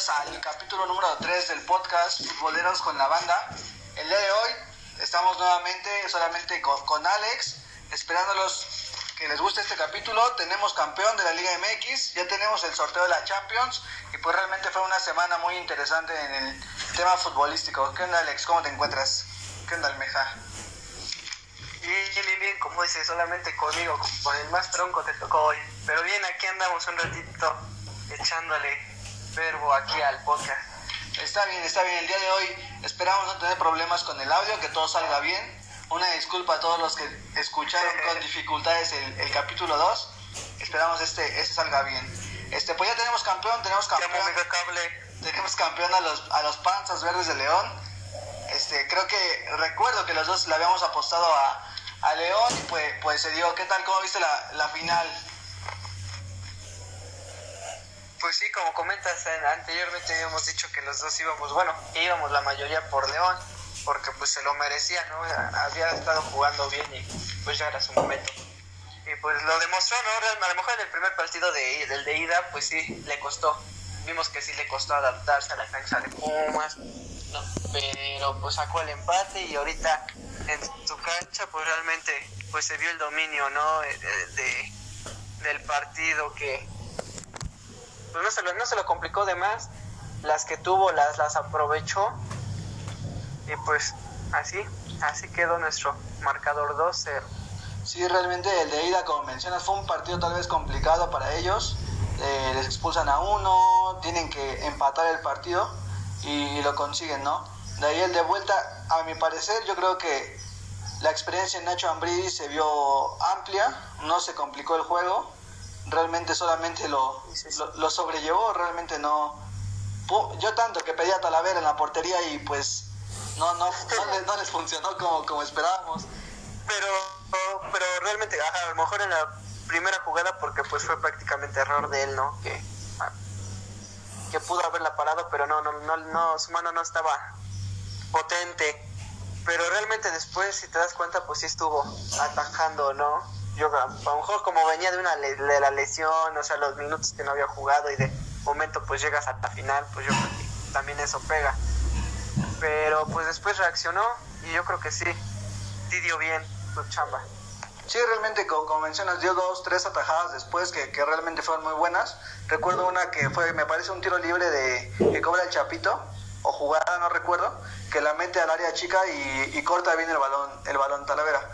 Bienvenidos al capítulo número 3 del podcast Futboleros con la Banda. El día de hoy estamos nuevamente solamente con, con Alex, esperándolos que les guste este capítulo. Tenemos campeón de la Liga MX, ya tenemos el sorteo de la Champions y pues realmente fue una semana muy interesante en el tema futbolístico. ¿Qué onda Alex? ¿Cómo te encuentras? ¿Qué onda Almeja? Bien, bien, bien, como dices, solamente conmigo, con el más tronco te tocó hoy. Pero bien, aquí andamos un ratito echándole verbo aquí al podcast. Está bien, está bien. El día de hoy esperamos no tener problemas con el audio, que todo salga bien. Una disculpa a todos los que escucharon con dificultades el, el capítulo 2. Esperamos este, este salga bien. Este, pues ya tenemos campeón, tenemos campeón. cable. Tenemos campeón a los, a los Panzas Verdes de León. Este, creo que recuerdo que los dos le habíamos apostado a, a León y pues, pues se dio. ¿Qué tal? ¿Cómo viste la, la final? Pues sí, como comentas, eh, anteriormente habíamos dicho que los dos íbamos, bueno, íbamos la mayoría por León, porque pues se lo merecía, ¿no? Había estado jugando bien y pues ya era su momento. Y pues lo demostró, ¿no? A lo mejor en el primer partido de, del de ida, pues sí, le costó. Vimos que sí le costó adaptarse a la cancha de Pumas, ¿no? pero pues sacó el empate y ahorita en su cancha pues realmente pues se vio el dominio, ¿no? De, de- del partido que no se, lo, no se lo complicó de más, las que tuvo las, las aprovechó y pues así, así quedó nuestro marcador 2-0. Sí, realmente el de ida, como mencionas, fue un partido tal vez complicado para ellos. Eh, les expulsan a uno, tienen que empatar el partido y lo consiguen, ¿no? De ahí el de vuelta, a mi parecer, yo creo que la experiencia en Nacho Ambrí se vio amplia, no se complicó el juego, realmente solamente lo, lo, lo sobrellevó, realmente no... Yo tanto que pedía a Talavera en la portería y pues no, no, no, les, no les funcionó como, como esperábamos. Pero, pero realmente, ajá, a lo mejor en la primera jugada, porque pues fue prácticamente error de él, ¿no? Que, ah, que pudo haberla parado, pero no, no, no, no, su mano no estaba potente. Pero realmente después, si te das cuenta, pues sí estuvo atajando, ¿no? Yo, a lo mejor como venía de una de la lesión, o sea, los minutos que no había jugado y de momento pues llegas hasta final, pues yo creo que también eso pega. Pero pues después reaccionó y yo creo que sí, sí dio bien su chamba. Sí, realmente, como, como mencionas, dio dos, tres atajadas después que, que realmente fueron muy buenas. Recuerdo una que fue, me parece, un tiro libre de que cobra el Chapito, o jugada, no recuerdo, que la mete al área chica y, y corta bien el balón, el balón Talavera.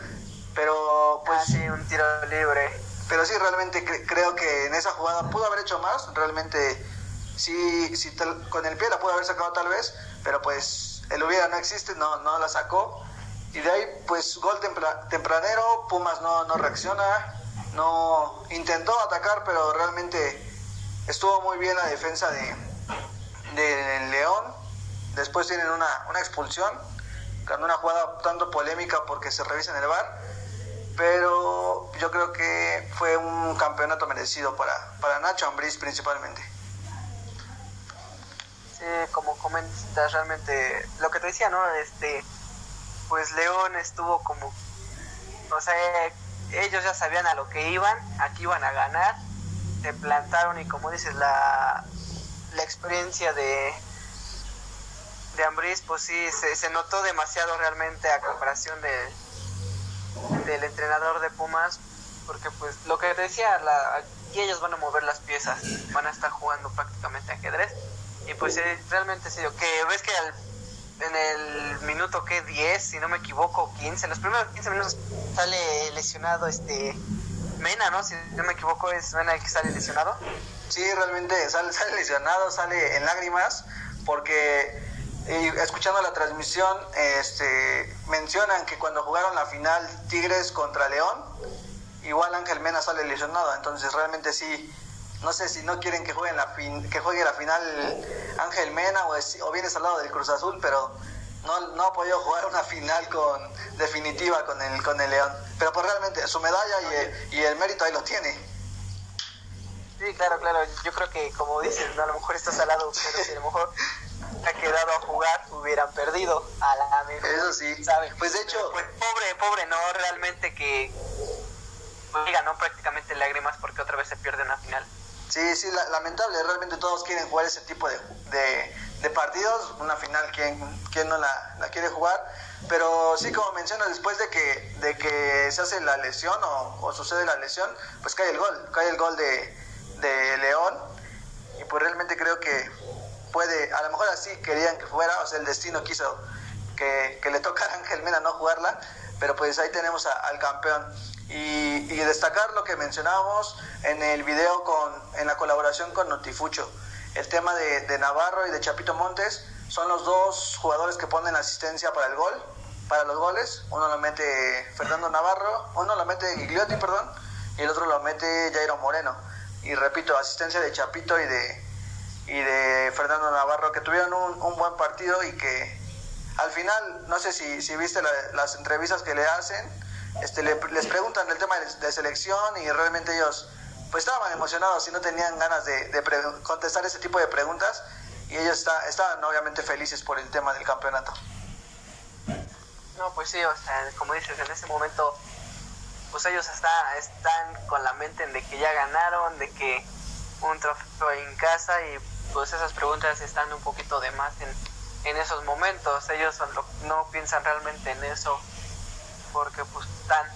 Pero, pues, Ah, sí, un tiro libre. pero sí, realmente cre- creo que en esa jugada pudo haber hecho más. Realmente, sí, sí tal- con el pie la pudo haber sacado tal vez, pero pues el hubiera no existe, no, no la sacó. Y de ahí, pues gol tempra- tempranero, Pumas no, no reacciona, no intentó atacar, pero realmente estuvo muy bien la defensa de, de León. Después tienen una, una expulsión, con una jugada tanto polémica porque se revisa en el bar pero yo creo que fue un campeonato merecido para, para Nacho Ambriz principalmente. Sí, como comentas, realmente lo que te decía, ¿no? Este, pues León estuvo como, o sea, ellos ya sabían a lo que iban, aquí iban a ganar, se plantaron y como dices, la, la experiencia de de Ambriz, pues sí, se, se notó demasiado realmente a comparación de, del entrenador de Pumas, porque pues lo que decía, la, aquí ellos van a mover las piezas, van a estar jugando prácticamente ajedrez, y pues eh, realmente se dio, que ves que en el minuto que 10, si no me equivoco, 15, los primeros 15 minutos sale lesionado este Mena, ¿no? Si no me equivoco es Mena el que sale lesionado. Sí, realmente sale, sale lesionado, sale en lágrimas, porque eh, escuchando la transmisión este, mencionan que cuando jugaron la final Tigres contra León, igual Ángel Mena sale lesionado, entonces realmente sí, no sé si no quieren que juegue la, fin, que juegue la final Ángel Mena o, es- o vienes al lado del Cruz Azul, pero no, ha podido jugar una final con definitiva con el, con el León. Pero pues realmente su medalla y y el mérito ahí lo tiene. Sí, claro, claro. Yo creo que, como dices, a lo mejor estás al lado, pero si a lo mejor ha quedado a jugar, hubieran perdido a la mejor. Eso sí. ¿sabe? Pues de hecho, Pues pobre, pobre, no, realmente que pues, ganó prácticamente lágrimas porque otra vez se pierde una final. Sí, Sí, sí, lamentable. Realmente todos quieren jugar ese tipo de, de, partidos. Una final, ¿quién, quién no la, la, quiere jugar? Pero sí, como mencionas, después de que, de que se hace la lesión o, o sucede la lesión, pues cae el gol. Cae el gol de, de León. Y pues realmente creo que puede, a lo mejor así querían que fuera, o sea, el destino quiso que, que le tocara a Ángel Mena no jugarla, pero pues ahí tenemos al campeón. Y, y, destacar lo que mencionábamos en el video con, en la colaboración con Notifucho. El tema de, de, Navarro y de Chapito Montes son los dos jugadores que ponen asistencia para el gol, para los goles. Uno lo mete Fernando Navarro, uno lo mete Gigliotti, perdón, y el otro lo mete Jairo Moreno. Y repito, asistencia de Chapito y de, y de Fernando Navarro, que tuvieron un, un buen partido y que al final, no sé si, si viste las entrevistas que le hacen, este, les preguntan el tema de, selección y realmente ellos pues estaban emocionados y no tenían ganas de, contestar ese tipo de preguntas y ellos está, estaban obviamente felices por el tema del campeonato. No, pues sí, o sea, como dices, en ese momento pues ellos está, están con la mente en de que ya ganaron, de que un trofeo en casa y pues esas preguntas están un poquito de más en, en esos momentos. Ellos no piensan realmente en eso porque pues están,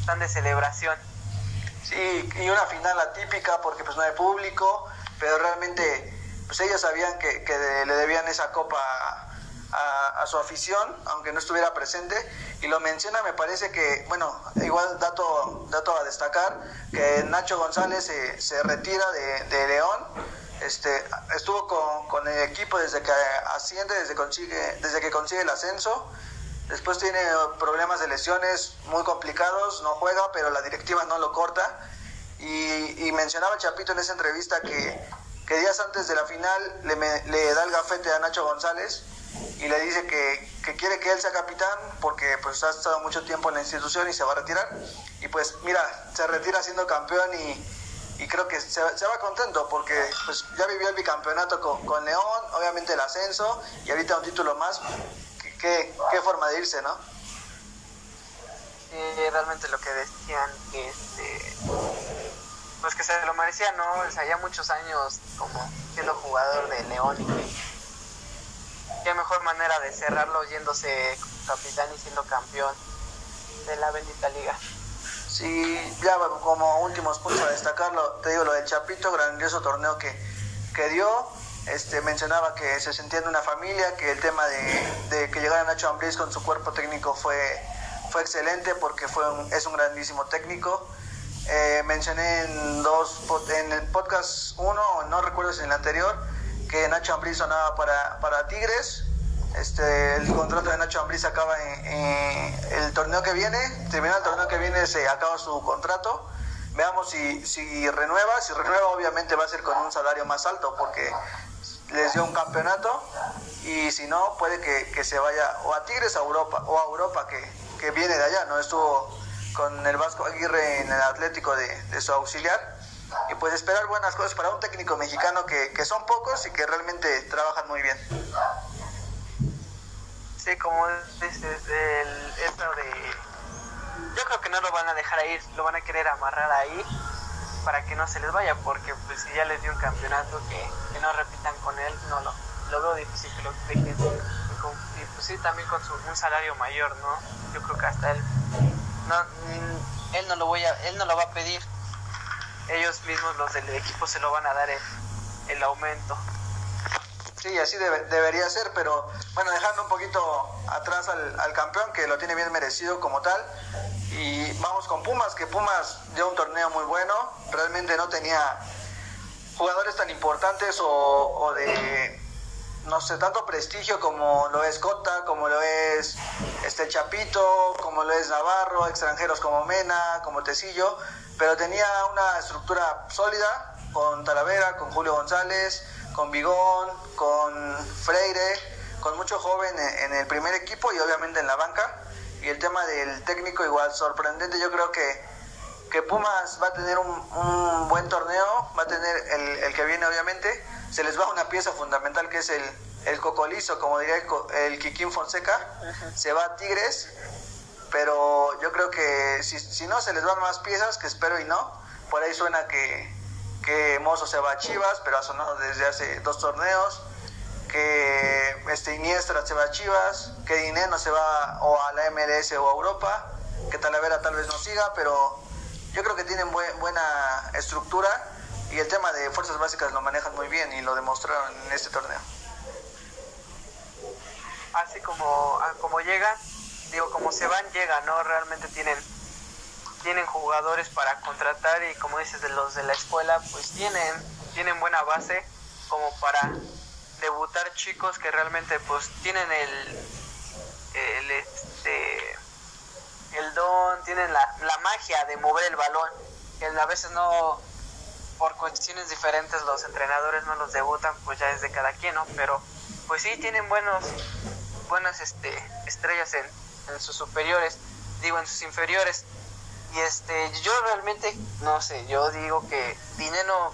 están de celebración. Sí, y una final atípica porque pues no hay público, pero realmente pues ellos sabían que, que le debían esa copa a, su afición, aunque no estuviera presente, y lo menciona, me parece que, bueno, igual dato, dato a destacar, que Nacho González se, se retira de, de, León, este, estuvo con, con, el equipo desde que asciende, desde, consigue, desde que consigue el ascenso, Después tiene problemas de lesiones muy complicados, no juega, pero la directiva no lo corta. Y, mencionaba Chapito en esa entrevista que, que días antes de la final le, le, da el gafete a Nacho González y le dice que, que, quiere que él sea capitán porque pues ha estado mucho tiempo en la institución y se va a retirar. Y pues mira, se retira siendo campeón y, y creo que se, se, va contento porque pues ya vivió el bicampeonato con, con León, obviamente el ascenso y ahorita un título más qué, qué forma de irse, ¿no? Sí, realmente lo que decían, que este, pues que se lo merecía, ¿no? O sea, ya muchos años como siendo jugador de León y qué mejor manera de cerrarlo yéndose capitán y siendo campeón de la bendita liga. Sí, ya como últimos puntos a destacarlo, te digo lo del Chapito, grandioso torneo que, que dio, este, mencionaba que se sentía en una familia, que el tema de, que llegara Nacho Ambriz con su cuerpo técnico fue, fue excelente porque fue es un grandísimo técnico. Eh, mencioné en, dos, en el podcast uno, no recuerdo si en el anterior, que Nacho Ambriz sonaba para, para Tigres. Este, el contrato de Nacho Ambriz acaba en, el torneo que viene, termina el torneo que viene, se acaba su contrato. Veamos si, si renueva, si renueva obviamente va a ser con un salario más alto porque les dio un campeonato y si no, puede que, que se vaya o a Tigres a Europa o a Europa que, que, viene de allá, ¿no? Estuvo con el Vasco Aguirre en el Atlético de, de su auxiliar y pues esperar buenas cosas para un técnico mexicano que, que son pocos y que realmente trabajan muy bien. Sí, como dices, el, eso de... Yo creo que no lo van a dejar ahí, lo van a querer amarrar ahí para que no se les vaya, porque pues si ya les dio un campeonato que, que no repitan con él, no lo, lo veo difícil que lo dejen. Y, pues sí, también con su, un salario mayor, ¿no? Yo creo que hasta él, no, mm, él no lo voy a, él no lo va a pedir. Ellos mismos, los del equipo, se lo van a dar el, el aumento. Sí, así debe, debería ser, pero bueno, dejando un poquito atrás al, campeón, que lo tiene bien merecido como tal. Y vamos con Pumas, que Pumas dio un torneo muy bueno, realmente no tenía jugadores tan importantes o, o de, no sé, tanto prestigio como lo es Cota, como lo es este Chapito, como lo es Navarro, extranjeros como Mena, como Tecillo, pero tenía una estructura sólida con Talavera, con Julio González, con Bigón, con Freire, con mucho joven en el primer equipo y obviamente en la banca. Y el tema del técnico igual sorprendente, yo creo que, que Pumas va a tener un, un buen torneo, va a tener el, el, que viene obviamente, se les va una pieza fundamental que es el, el cocolizo, como diría el, el Kikín Fonseca, se va a Tigres, pero yo creo que si, si no se les van más piezas, que espero y no, por ahí suena que, que Mozo se va a Chivas, pero ha sonado desde hace dos torneos, que este Iniestra se va a Chivas, que Dineno se va o a la MLS o a Europa, que Talavera tal vez no siga, pero yo creo que tienen buena estructura y el tema de fuerzas básicas lo manejan muy bien y lo demostraron en este torneo. Así como, ah, como llegan, digo, como se van, llegan, ¿no? Realmente tienen tienen jugadores para contratar y como dices de los de la escuela pues tienen tienen buena base como para debutar chicos que realmente pues tienen el el este el don tienen la, la magia de mover el balón que a veces no por cuestiones diferentes los entrenadores no los debutan pues ya es de cada quien no pero pues sí tienen buenos buenas este estrellas en, en sus superiores digo en sus inferiores y este, yo realmente, no sé, yo digo que Dinero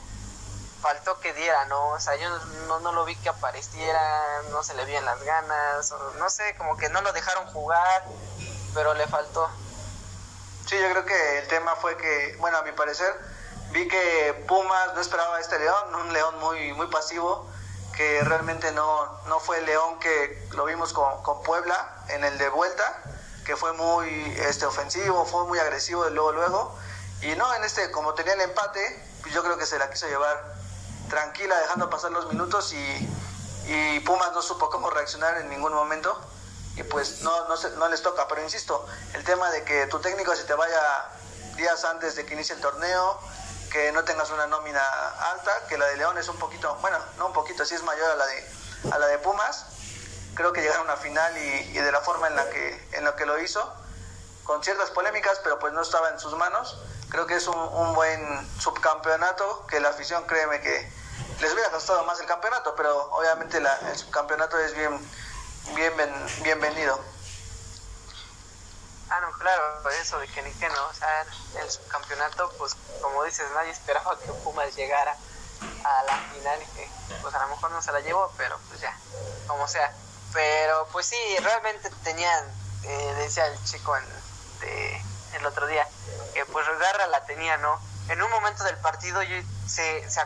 faltó que diera, ¿no? O sea, yo no, no lo vi que apareciera, no se le veían las ganas, no sé, como que no lo dejaron jugar, pero le faltó. Sí, yo creo que el tema fue que, bueno, a mi parecer, vi que Pumas no esperaba a este León, un León muy, muy pasivo, que realmente no, no fue el León que lo vimos con, con Puebla en el de vuelta que fue muy este, ofensivo, fue muy agresivo de luego luego. Y no, en este, como tenía el empate, pues yo creo que se la quiso llevar tranquila, dejando pasar los minutos y, y Pumas no supo cómo reaccionar en ningún momento. Y pues no, no, se, no les toca, pero insisto, el tema de que tu técnico se te vaya días antes de que inicie el torneo, que no tengas una nómina alta, que la de León es un poquito, bueno, no un poquito, sí es mayor a la de, a la de Pumas, creo que llegaron a una final y, de la forma en la que en la que lo hizo con ciertas polémicas pero pues no estaba en sus manos. Creo que es un, buen subcampeonato que la afición créeme que les hubiera costado más el campeonato pero obviamente el subcampeonato es bien bien bienvenido. Ah, no, claro, eso de que ni que no, o sea, el subcampeonato, pues como dices, nadie esperaba que Pumas llegara a la final y que pues a lo mejor no se la llevó, pero pues ya, como sea. Pero pues sí, realmente tenían, eh, decía el chico el otro día, que pues Garra la tenía, ¿no? En un momento del partido se, se,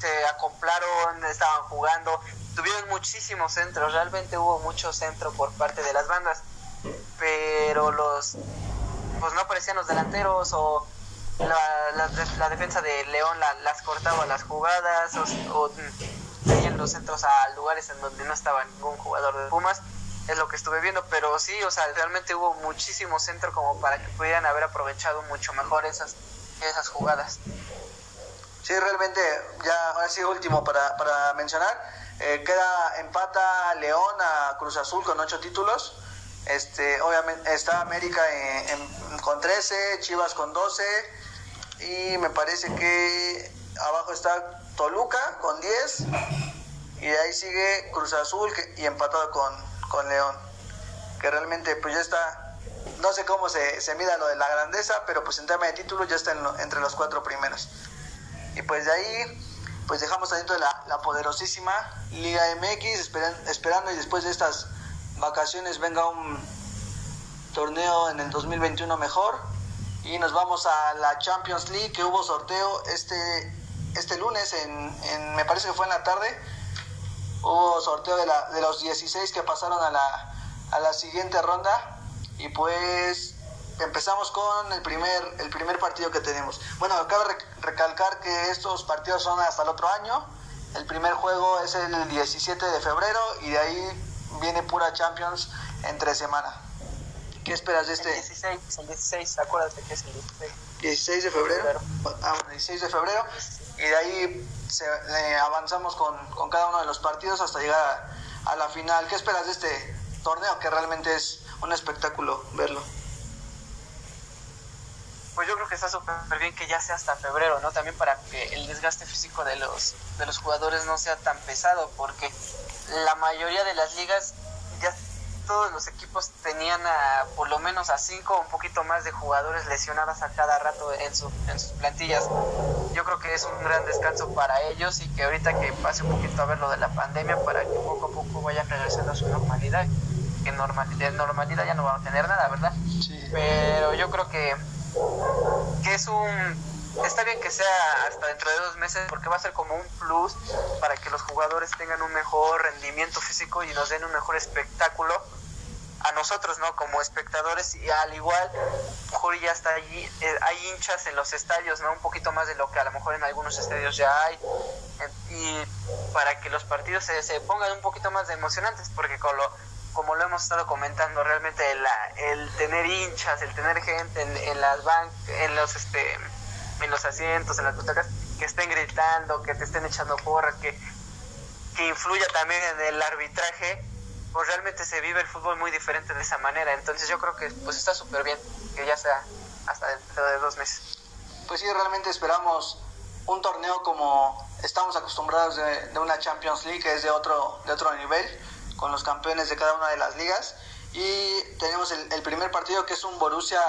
se acoplaron, estaban jugando, tuvieron muchísimos centros, realmente hubo mucho centro por parte de las bandas, pero los, pues no aparecían los delanteros o la, la, defensa de León las cortaba las jugadas o en los centros a lugares en donde no estaba ningún jugador de Pumas. Es lo que estuve viendo, pero sí, o sea, realmente hubo muchísimo centro como para que pudieran haber aprovechado mucho mejor esas, esas jugadas. Sí, realmente, ya ahora sí, último para, para mencionar, eh, queda empata León a Cruz Azul con ocho títulos. Este, obviamente está América con 13, Chivas con 12 y me parece que abajo está Toluca con 10 y ahí sigue Cruz Azul y empatado con, con León. Que realmente pues ya está, no sé cómo se, se mida lo de la grandeza, pero pues en tema de títulos ya está entre los cuatro primeros. Y pues de ahí pues dejamos adentro de la, la poderosísima Liga MX, esperando y después de estas vacaciones venga un torneo en el 2021 mejor. Y nos vamos a la Champions League, que hubo sorteo este este lunes, en, me parece que fue en la tarde, hubo sorteo de, la, de los 16 que pasaron a la, a la siguiente ronda y pues empezamos con el primer, el primer partido que tenemos. Bueno, cabe recalcar que estos partidos son hasta el otro año. El primer juego es el 17 de febrero y de ahí viene pura Champions entre semana. ¿Qué esperas de este? El 16, el 16, acuérdate que es el 16. 16 de febrero. Ah, 16 de febrero y de ahí avanzamos con, con, cada uno de los partidos hasta llegar a, la final. ¿Qué esperas de este torneo que realmente es un espectáculo verlo? Pues yo creo que está súper bien que ya sea hasta febrero, ¿no? También para que el desgaste físico de los, de los jugadores no sea tan pesado, porque la mayoría de las ligas ya todos los equipos tenían a, por lo menos a cinco o un poquito más de jugadores lesionados a cada rato en, su, en sus plantillas. Yo creo que es un gran descanso para ellos y que ahorita que pase un poquito a ver lo de la pandemia para que poco a poco vaya regresando a su normalidad. Que normal, de normalidad ya no van a tener nada, ¿verdad? Sí. Pero yo creo que, que es un está bien que sea hasta dentro de dos meses porque va a ser como un plus para que los jugadores tengan un mejor rendimiento físico y nos den un mejor espectáculo a nosotros, ¿no? Como espectadores y al igual, Juri ya está allí, eh, hay hinchas en los estadios, ¿no? Un poquito más de lo que a lo mejor en algunos estadios ya hay y para que los partidos se, se pongan un poquito más de emocionantes porque con lo, como lo hemos estado comentando, realmente el tener hinchas, el tener gente en, en las bancas, en los este en los asientos, en las butacas, que estén gritando, que te estén echando porras, que, que influya también en el arbitraje, pues realmente se vive el fútbol muy diferente de esa manera. Entonces yo creo que pues está súper bien que ya sea hasta dentro de dos meses. Pues sí, realmente esperamos un torneo como estamos acostumbrados de, una Champions League, que es de otro, de otro nivel, con los campeones de cada una de las ligas. Y tenemos el, el primer partido que es un Borussia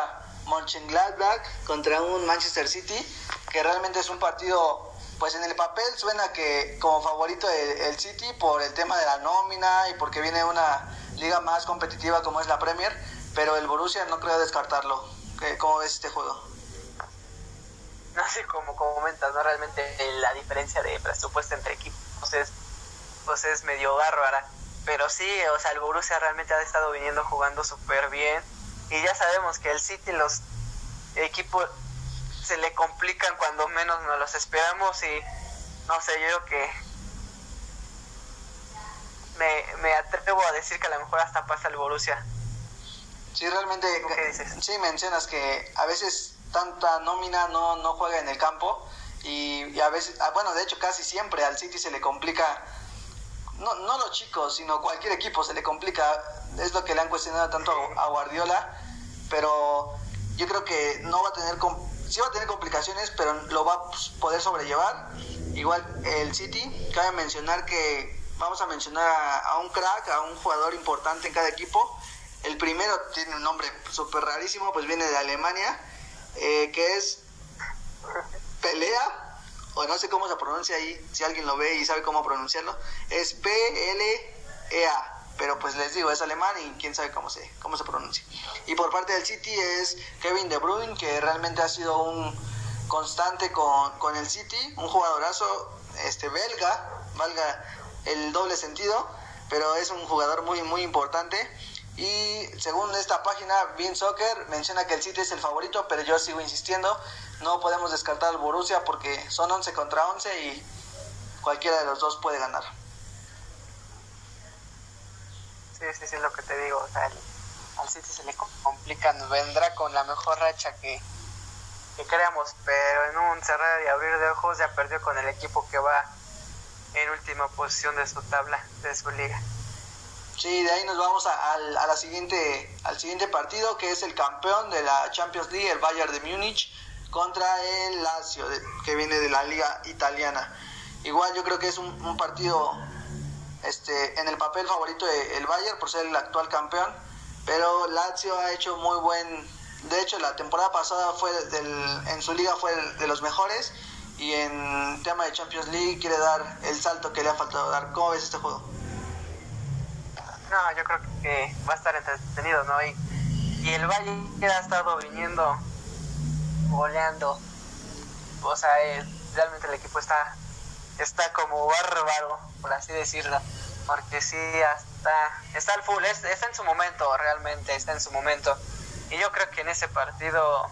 Mönchengladbach contra un Manchester City, que realmente es un partido, pues en el papel suena que como favorito el, City por el tema de la nómina y porque viene una liga más competitiva como es la Premier, pero el Borussia no creo descartarlo. ¿Cómo ves este juego? No sé, como comentas, ¿no? Realmente la diferencia de presupuesto entre equipos es, pues es medio bárbara. Pero sí, o sea, el Borussia realmente ha estado viniendo jugando súper bien y ya sabemos que el City los equipos se le complican cuando menos nos los esperamos y no sé, yo creo que me, me atrevo a decir que a lo mejor hasta pasa el Borussia. Sí, realmente, sí mencionas que a veces tanta nómina no, no juega en el campo y, a veces, ah, bueno, de hecho casi siempre al City se le complica, no, no los chicos, sino cualquier equipo se le complica es lo que le han cuestionado tanto a Guardiola, pero yo creo que no va a tener, sí va a tener complicaciones, pero lo va a poder sobrellevar. Igual el City, cabe mencionar que vamos a mencionar a, un crack, a un jugador importante en cada equipo. El primero tiene un nombre súper rarísimo, pues viene de Alemania, eh, que es Pelea, o no sé cómo se pronuncia ahí, si alguien lo ve y sabe cómo pronunciarlo, es P-L-E-A pero pues les digo, es alemán y quién sabe cómo se, cómo se pronuncia. Y por parte del City es Kevin De Bruyne, que realmente ha sido un constante con, el City, un jugadorazo este, belga, valga el doble sentido, pero es un jugador muy, muy importante. Y según esta página, Bean Soccer menciona que el City es el favorito, pero yo sigo insistiendo, no podemos descartar al Borussia porque son 11 contra 11 y cualquiera de los dos puede ganar. Sí, sí, sí, lo que te digo. Al City se le complica, vendrá con la mejor racha que, que creamos, pero en un cerrar y abrir de ojos ya perdió con el equipo que va en última posición de su tabla, de su liga. Sí, de ahí nos vamos a, a, la siguiente, al siguiente partido, que es el campeón de la Champions League, el Bayern de Múnich, contra el Lazio, que viene de la liga italiana. Igual yo creo que es un partido este, en el papel favorito del Bayern por ser el actual campeón, pero Lazio ha hecho muy buen, de hecho la temporada pasada fue del, en su liga fue de los mejores y en tema de Champions League quiere dar el salto que le ha faltado dar. ¿Cómo ves este juego? No, yo creo que va a estar entretenido, ¿no? Y, y el Bayern ha estado viniendo goleando. O sea, realmente el equipo está está como bárbaro, por así decirlo. Porque sí, hasta, está al full, está en su momento, realmente, está en su momento. Y yo creo que en ese partido,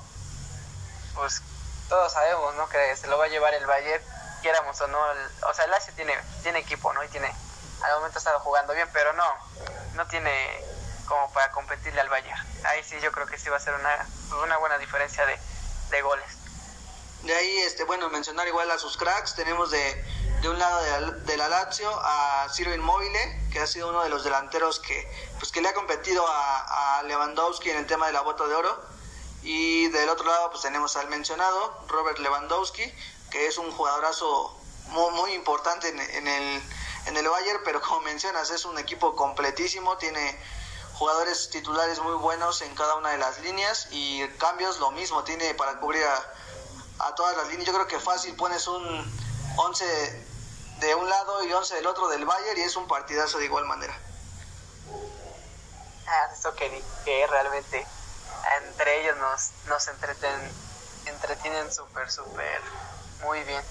pues todos sabemos, ¿no? Que se lo va a llevar el Bayern, quieramos o no. o sea, el Lazio tiene, tiene equipo, ¿no? Y tiene, al momento ha estado jugando bien, pero no, no tiene como para competirle al Bayern. Ahí sí yo creo que sí va a ser una, una buena diferencia de, de goles. De ahí, este, bueno, mencionar igual a sus cracks. Tenemos de, de un lado de la, Lazio a Ciro Immobile, que ha sido uno de los delanteros que, pues, que le ha competido a, Lewandowski en el tema de la bota de oro. Y del otro lado, pues tenemos al mencionado Robert Lewandowski, que es un jugadorazo muy, muy importante en, en, el, en el Bayern, pero como mencionas, es un equipo completísimo, tiene jugadores titulares muy buenos en cada una de las líneas y cambios lo mismo, tiene para cubrir a a todas las líneas. Yo creo que fácil pones un 11 de un lado y 11 del otro del Bayern y es un partidazo de igual manera. Ah, eso que, que realmente entre ellos nos, nos entreten, entretienen súper, súper muy bien.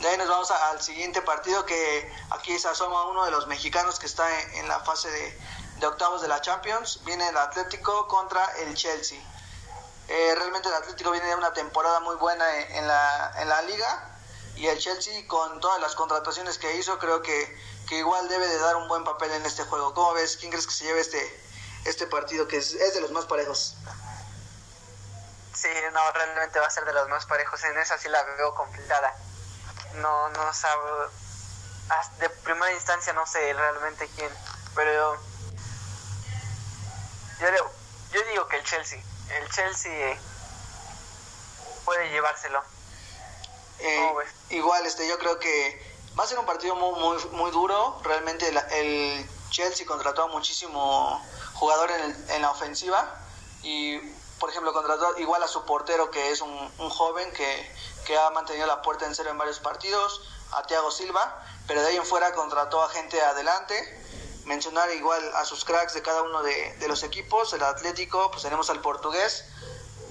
De ahí nos vamos al siguiente partido que aquí se asoma uno de los mexicanos que está en, la fase de, octavos de la Champions. Viene el Atlético contra el Chelsea. Eh, realmente el Atlético viene de una temporada muy buena en, la, en la liga y el Chelsea con todas las contrataciones que hizo creo que, que igual debe de dar un buen papel en este juego. ¿Cómo ves? ¿Quién crees que se lleve este, este partido que es, de los más parejos? Sí, no, realmente va a ser de los más parejos. En esa sí la veo complicada no, no sabe, de primera instancia no sé realmente quién, pero yo, yo digo que el Chelsea, el Chelsea puede llevárselo. Eh, igual, este, yo creo que va a ser un partido muy, muy, muy duro. Realmente el Chelsea contrató a muchísimo jugador en, en, la ofensiva. Y, por ejemplo, contrató igual a su portero que es un, un joven que que ha mantenido la puerta en cero en varios partidos, a Thiago Silva, pero de ahí en fuera contrató a gente adelante. Mencionar igual a sus cracks de cada uno de, los equipos, el Atlético, pues tenemos al portugués,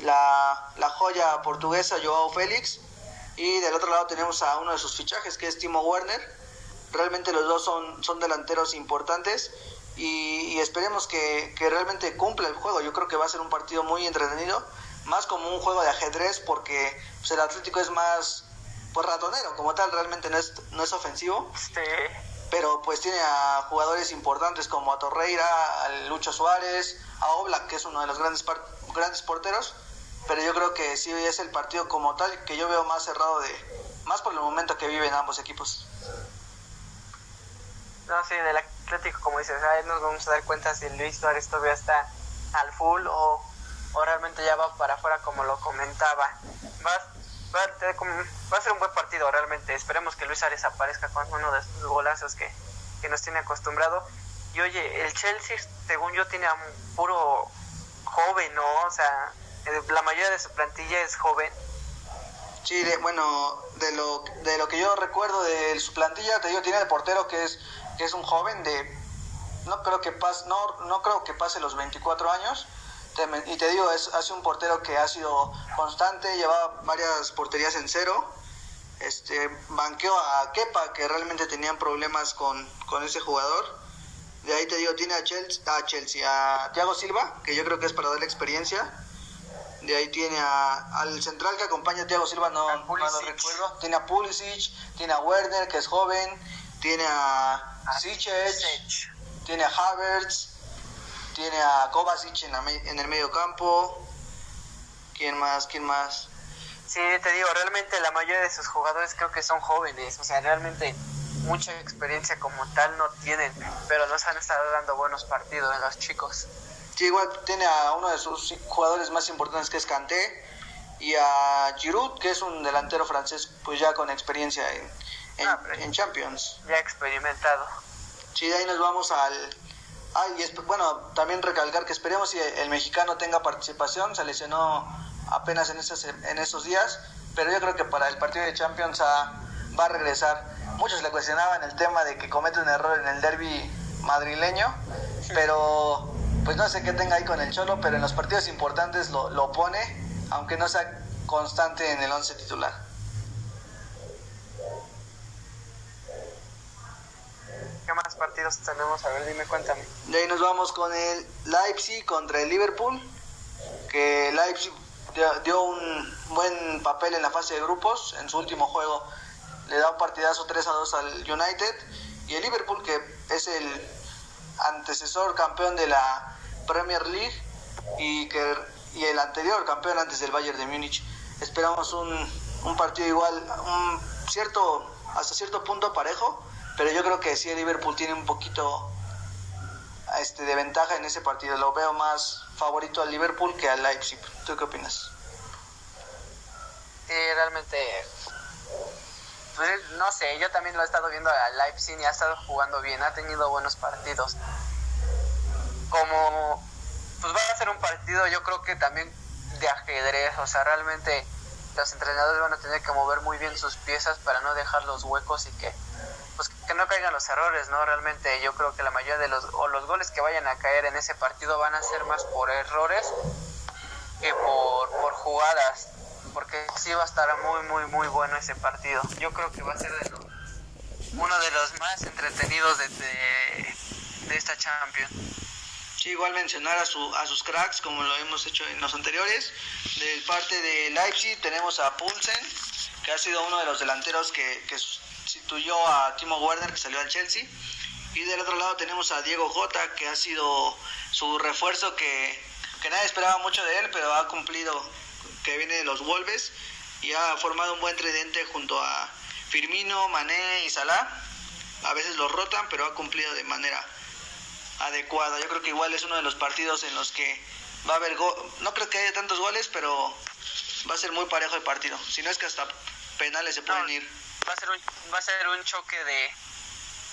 la, la joya portuguesa Joao Félix, y del otro lado tenemos a uno de sus fichajes, que es Timo Werner. Realmente los dos son, son delanteros importantes y, esperemos que, que, realmente cumpla el juego. Yo creo que va a ser un partido muy entretenido más como un juego de ajedrez porque pues, el Atlético es más pues ratonero como tal, realmente no es, no es ofensivo. Pero pues tiene a jugadores importantes como a Torreira, a Lucho Suárez, a Oblak, que es uno de los grandes, grandes porteros. Pero yo creo que sí es el partido como tal que yo veo más cerrado de más por el momento que viven ambos equipos. No, sí, del Atlético, como dices, ahí nos vamos a dar cuenta si Luis Suárez todavía está al full o o realmente ya va para afuera como lo comentaba. Va, va, a ser un buen partido realmente. Esperemos que Luis Ares aparezca con uno de esos golazos que, que nos tiene acostumbrado. Y oye, el Chelsea, según yo, tiene a un puro joven, ¿no? O sea, la mayoría de su plantilla es joven. Sí, bueno, de lo, de lo que yo recuerdo de su plantilla, te digo, tiene el portero que es, que es un joven de, no creo que pase, no, no creo que pase los 24 años, y te digo, es, hace un portero que ha sido constante, llevaba varias porterías en cero. Este, banqueó a Kepa, que realmente tenían problemas con, ese jugador. De ahí te digo, tiene a Chelsea, a Chelsea, a Thiago Silva, que yo creo que es para darle experiencia. De ahí tiene a, al central que acompaña a Thiago Silva, no, no lo recuerdo. Tiene a Pulisic, tiene a Werner, que es joven, tiene a, a tiene a Havertz, tiene a Kovacic en, en el medio campo. ¿Quién más? ¿Quién más? Sí, te digo, realmente la mayoría de sus jugadores creo que son jóvenes. O sea, realmente mucha experiencia como tal no tienen, pero nos han estado dando buenos partidos los chicos. Igual tiene a uno de sus jugadores más importantes que es Kanté y a Giroud, que es un delantero francés pues ya con experiencia en, en, ah, en Champions. Ya experimentado. Sí, de ahí nos vamos al, Ah, y bueno, también recalcar que esperemos si el mexicano tenga participación, se lesionó apenas en esos, en esos días, pero yo creo que para el partido de Champions va a regresar. Muchos le cuestionaban el tema de que comete un error en el derby madrileño, pero pues no sé qué tenga ahí con el Cholo, pero en los partidos importantes lo, lo pone, aunque no sea constante en el once titular. ¿Qué más partidos tenemos? A ver, dime, cuéntame. De ahí nos vamos con el Leipzig contra el Liverpool, que Leipzig dio un buen papel en la fase de grupos, en su último juego le da un partidazo 3 a 2 al United, y el Liverpool, que es el antecesor campeón de la Premier League y, que, y el anterior campeón antes del Bayern de Múnich. Esperamos un, un partido igual, un cierto, hasta cierto punto parejo, pero yo creo que sí el Liverpool tiene un poquito este, de ventaja en ese partido. Lo veo más favorito al Liverpool que al Leipzig. ¿Tú qué opinas? Sí, realmente, pues, no sé, yo también lo he estado viendo al Leipzig y ha estado jugando bien, ha tenido buenos partidos. Como, pues va a ser un partido, yo creo que también de ajedrez, o sea, realmente los entrenadores van a tener que mover muy bien sus piezas para no dejar los huecos y que pues que no caigan los errores, ¿no? Realmente yo creo que la mayoría de los, o los goles que vayan a caer en ese partido van a ser más por errores que por, por jugadas. Porque sí va a estar muy, muy, muy bueno ese partido. Yo creo que va a ser uno de los más entretenidos de, de, esta Champions. Sí, igual mencionar a, su, a sus cracks, como lo hemos hecho en los anteriores. Del parte de Leipzig tenemos a Poulsen, que ha sido uno de los delanteros que, que sustituyó a Timo Werner, que salió al Chelsea. Y del otro lado tenemos a Diego Jota, que ha sido su refuerzo que, que nadie esperaba mucho de él, pero ha cumplido, que viene de los Wolves y ha formado un buen tridente junto a Firmino, Mané y Salah. A veces los rotan, pero ha cumplido de manera adecuada. Yo creo que igual es uno de los partidos en los que va a haber no creo que haya tantos goles, pero va a ser muy parejo el partido. Si no es que hasta penales se pueden ir. Va a ser un, va a ser un choque de,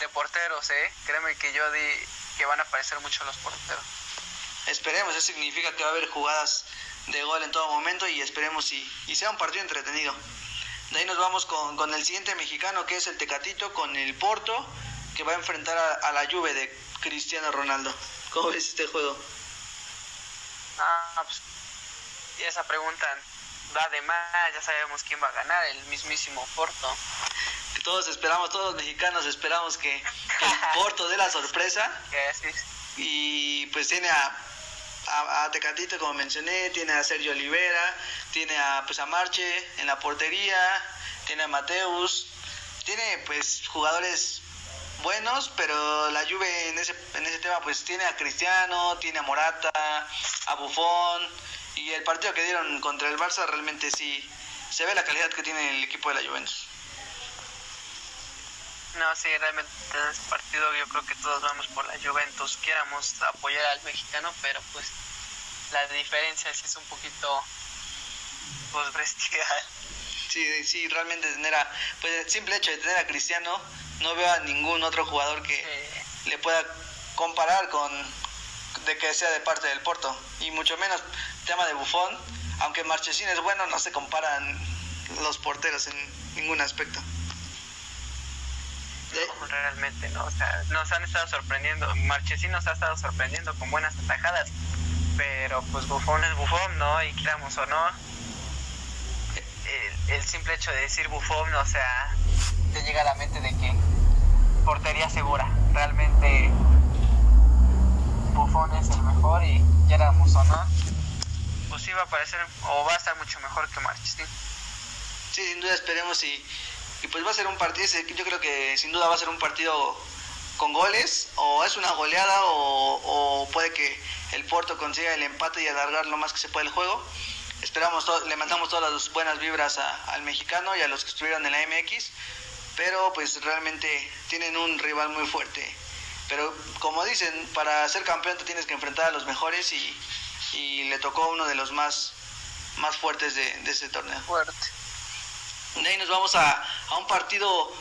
de porteros, ¿eh? Créeme que yo di que van a aparecer mucho los porteros. Esperemos, eso significa que va a haber jugadas de gol en todo momento y esperemos y, y sea un partido entretenido. De ahí nos vamos con, con, el siguiente mexicano que es el Tecatito con el Porto que va a enfrentar a, la Juve de Cristiano Ronaldo. ¿Cómo ves este juego? Ah, pues, y esa pregunta va de más, ya sabemos quién va a ganar, el mismísimo Porto. Todos esperamos, todos los mexicanos esperamos que, el Porto dé la sorpresa. y pues tiene a a, Tecatito, como mencioné, tiene a Sergio Olivera, tiene a, pues, a Marche en la portería, tiene a Mateus, tiene pues jugadores buenos, pero la Juve en ese, en ese tema pues tiene a Cristiano, tiene a Morata, a Buffon, y el partido que dieron contra el Barça realmente sí se ve la calidad que tiene el equipo de la Juventus. No, sí, realmente en este partido yo creo que todos vamos por la Juventus. Quieramos apoyar al mexicano, pero pues la diferencia sí es un poquito pues bestial. Sí, sí, realmente tener a, pues el simple hecho de tener a Cristiano, no veo a ningún otro jugador que le pueda comparar con de que sea de parte del Porto. Y mucho menos tema de bufón, aunque Marchesín es bueno, no se comparan los porteros en ningún aspecto realmente, ¿no? O sea, nos han estado sorprendiendo. Marchesín nos ha estado sorprendiendo con buenas atajadas. Pero pues bufón es bufón, ¿no? Y queramos o no, el, simple hecho de decir bufón, o sea, te llega a la mente de que portería segura. Realmente bufón es el mejor y queramos o no, pues sí va a parecer o va a estar mucho mejor que Marchesín. Sí, sin duda esperemos y y pues va a ser un partido, yo creo que sin duda va a ser un partido con goles, o es una goleada, o, puede que el Porto consiga el empate y alargar lo más que se puede el juego. Esperamos, le mandamos todas las buenas vibras al mexicano y a los que estuvieron en la MX, pero pues realmente tienen un rival muy fuerte. Pero como dicen, para ser campeón te tienes que enfrentar a los mejores y, le tocó uno de los más, más fuertes de, de este torneo. Fuerte. De ahí nos vamos a, un partido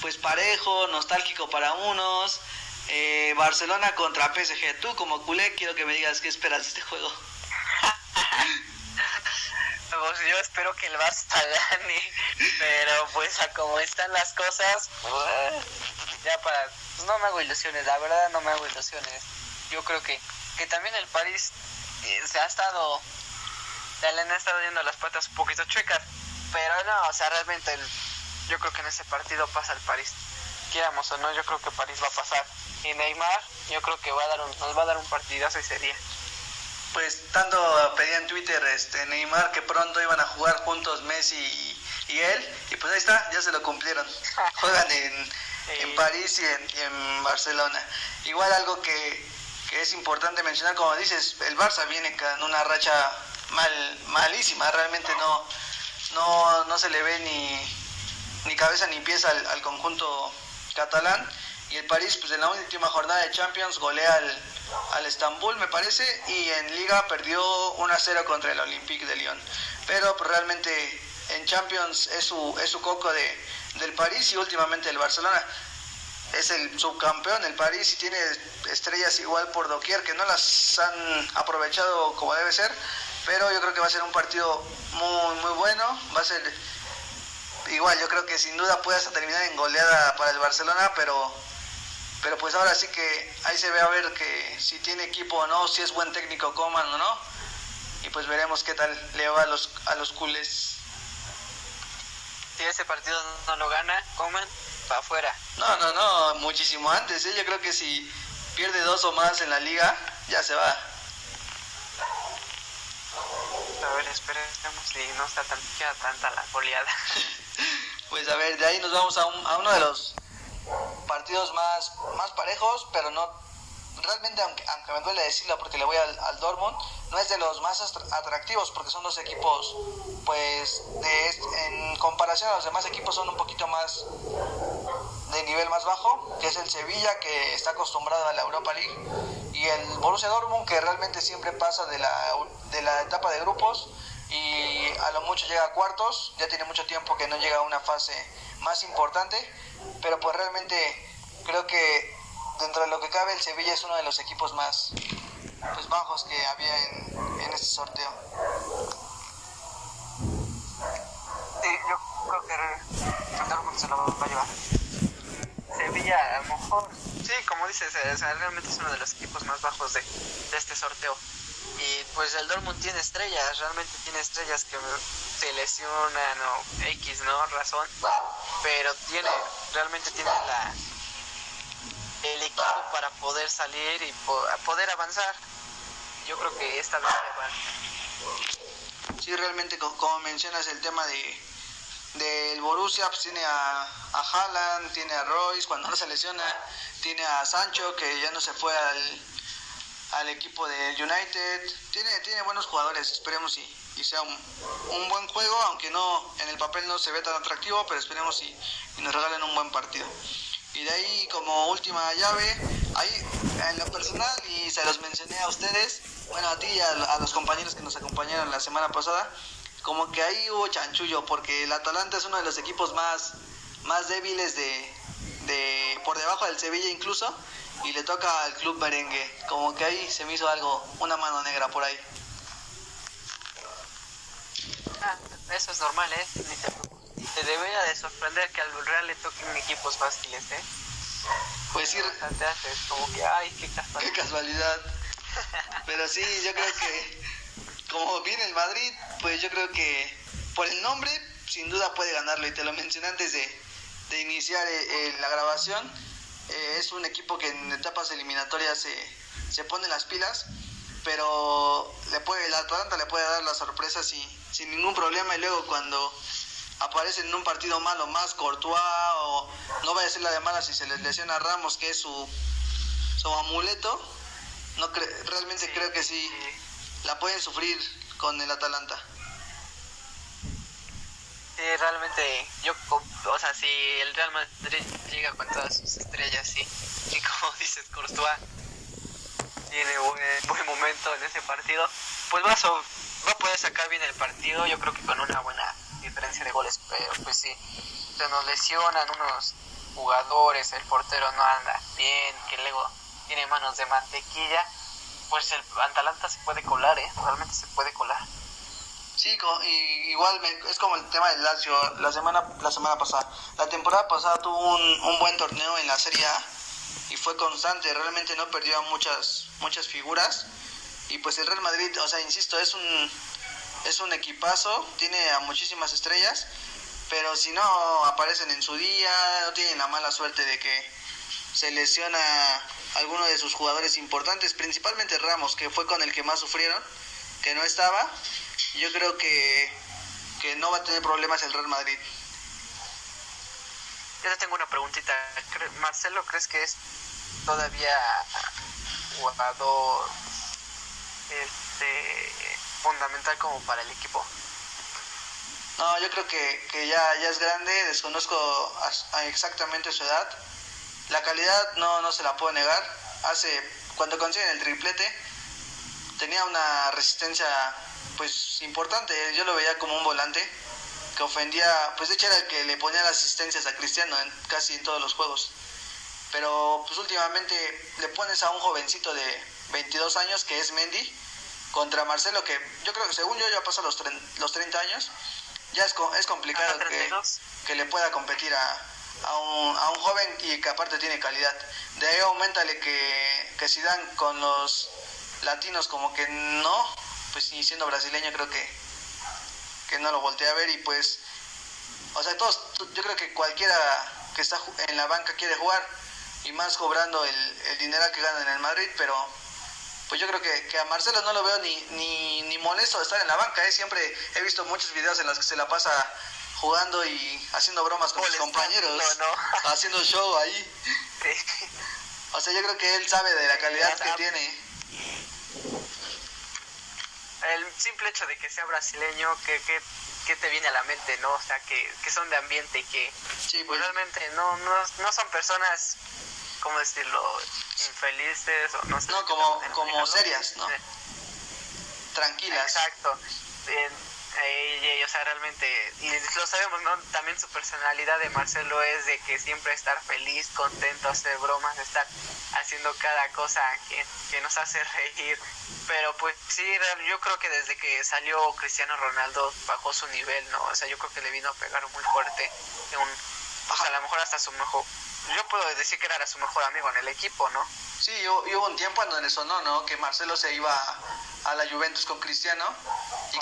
pues parejo, nostálgico para unos. Eh, Barcelona contra PSG. Tú como culé quiero que me digas qué esperas de este juego. pues yo espero que el Barça gane, pero pues a como están las cosas, pues, ya para, no me hago ilusiones, la verdad no me hago ilusiones. Yo creo que, que también el París eh, se ha estado, le han estado yendo las patas un poquito chuecas, pero no, o sea, realmente yo creo que en ese partido pasa el París. Quieramos o no, yo creo que París va a pasar. Y Neymar, yo creo que va a dar un, nos va a dar un partidazo ese día. Pues tanto pedía en Twitter este Neymar que pronto iban a jugar juntos Messi y, él, y pues ahí está, ya se lo cumplieron. Juegan en, en París y en, y en, Barcelona. Igual algo que, que es importante mencionar, como dices, el Barça viene con una racha mal, malísima, realmente no no, no se le ve ni, ni cabeza ni pies al, al, conjunto catalán. Y el París, pues en la última jornada de Champions, golea al, al Estambul, me parece, y en Liga perdió 1-0 contra el Olympique de Lyon. Pero pues, realmente en Champions es su, es su coco de, del París y últimamente el Barcelona. Es el subcampeón, el París, y tiene estrellas igual por doquier que no las han aprovechado como debe ser pero yo creo que va a ser un partido muy, muy bueno. Va a ser igual, yo creo que sin duda puede hasta terminar en goleada para el Barcelona, pero, pero pues ahora sí que ahí se ve a ver que si tiene equipo o no, si es buen técnico Coman o no. y pues veremos qué tal le va a los, a los culés. Si ese partido no lo gana, comen para afuera. No, no, no, muchísimo antes. ¿eh? Yo creo que si pierde dos o más en la liga, ya se va. A ver, esperemos si no está tan, queda tanta la goleada. pues a ver, de ahí nos vamos a, a uno de los partidos más, más parejos, pero no realmente, aunque, aunque me duele decirlo porque le voy al, al, Dortmund, no es de los más atractivos porque son dos equipos, pues, de, en comparación a los demás equipos son un poquito más de nivel más bajo, que es el Sevilla, que está acostumbrado a la Europa League, y el Borussia Dortmund, que realmente siempre pasa de la, de la etapa de grupos y a lo mucho llega a cuartos, ya tiene mucho tiempo que no llega a una fase más importante, pero pues realmente creo que dentro de lo que cabe, el Sevilla es uno de los equipos más pues, bajos que había en, en este sorteo. Sí, yo creo que el Dortmund se lo va a llevar. Sevilla, a lo mejor, sí, como dices, o sea, realmente es uno de los equipos más bajos de, de este sorteo. Y pues el Dortmund tiene estrellas, realmente tiene estrellas que se lesionan o X, ¿no? Razón. Pero tiene, realmente tiene la, el equipo para poder salir y poder avanzar. Yo creo que esta vez va. Sí, realmente como mencionas el tema de del Borussia pues tiene a, a Haaland, tiene a Royce cuando no se lesiona, tiene a Sancho que ya no se fue al, al equipo de United, tiene, tiene buenos jugadores, esperemos y, y sea un, un, buen juego, aunque no en el papel no se ve tan atractivo, pero esperemos y, y nos regalen un buen partido. Y de ahí como última llave, ahí en lo personal, y se los mencioné a ustedes, bueno, a ti y a, los compañeros que nos acompañaron la semana pasada, como que ahí hubo chanchullo, porque el Atalanta es uno de los equipos más, más débiles de, de por debajo del Sevilla incluso, y le toca al club merengue, como que ahí se me hizo algo, una mano negra por ahí. Ah, eso es normal, ¿eh? Ni te te debería de sorprender que al Real le toquen equipos fáciles, ¿eh? Pues sí. te haces como que, ay, qué casualidad. Qué casualidad. Pero sí, yo creo que como viene el Madrid, pues yo creo que por el nombre, sin duda puede ganarlo. Y te lo mencioné antes de, de iniciar eh, eh, la grabación. Eh, es un equipo que en etapas eliminatorias se, se pone las pilas, pero le puede, el Atalanta le puede dar la sorpresa sin, sin ningún problema. Y luego cuando aparecen en un partido malo más Courtois o no va a decir la de mala si se les lesiona a Ramos que es su, su amuleto no realmente creo que sí la pueden sufrir con el Atalanta. Sí realmente yo o sea si el Real Madrid llega con todas sus estrellas sí. Y como dices Courtois tiene buen, buen momento en ese partido pues va a, va a poder sacar bien el partido yo creo que con una buena diferencia de goles, pero pues sí, se nos lesionan unos jugadores, el portero no anda bien, que luego tiene manos de mantequilla, pues el Atalanta se puede colar, ¿eh? realmente se puede colar. Sí, igual es como el tema del Lazio, la semana, la semana pasada. La temporada pasada tuvo un, un buen torneo en la Serie A y fue constante, realmente no perdió a muchas, muchas figuras. Y pues el Real Madrid, o sea, insisto, es un, es un equipazo, tiene a muchísimas estrellas, pero si no aparecen en su día, no tienen la mala suerte de que se lesiona alguno de sus jugadores importantes, principalmente Ramos, que fue con el que más sufrieron, que no estaba. Yo creo que, que no va a tener problemas el Real Madrid. Yo te tengo una preguntita. Marcelo, ¿crees que es todavía jugador este fundamental como para el equipo. No, yo creo que, que ya, ya es grande, desconozco exactamente su edad. La calidad no, no se la puedo negar. Hace, cuando consiguen el triplete, tenía una resistencia pues importante. Yo lo veía como un volante que ofendía, pues de hecho era el que le ponía las asistencias a Cristiano en casi en todos los juegos. Pero pues últimamente le pones a un jovencito de 22 años que es Mendy contra Marcelo, que yo creo que según yo ya pasó los, los 30 años, ya es, es complicado que, que, le pueda competir a, a, un, a un joven y que aparte tiene calidad. De ahí aumentale que, que dan con los latinos como que no, pues siendo brasileño creo que, que no lo volteé a ver y pues, o sea, todos, yo creo que cualquiera que está en la banca quiere jugar y más cobrando el, el dinero que gana en el Madrid, pero pues yo creo que, que, a Marcelo no lo veo ni, ni, ni molesto de estar en la banca, ¿eh? siempre he visto muchos videos en los que se la pasa jugando y haciendo bromas con sus compañeros, haciendo show ahí. O sea, yo creo que él sabe de la calidad que tiene. El simple hecho de que sea brasileño, que, que, que te viene a la mente, ¿no? O sea, que, que son de ambiente y que pues. realmente no, no, no son personas, ¿cómo decirlo? Infelices o no sé. No, como, como serias, ¿no? Tranquilas. Exacto. Eh, o sea, realmente, y lo sabemos, ¿no? También su personalidad de Marcelo es de que siempre estar feliz, contento, hacer bromas, estar haciendo cada cosa que, que nos hace reír. Pero pues sí, yo creo que desde que salió Cristiano Ronaldo bajó su nivel, ¿no? O sea, yo creo que le vino a pegar muy fuerte. Un, o sea, a lo mejor hasta su mejor, yo puedo decir que era su mejor amigo en el equipo, ¿no? Sí, hubo un tiempo en donde sonó, ¿no? Que Marcelo se iba a la Juventus con Cristiano. Y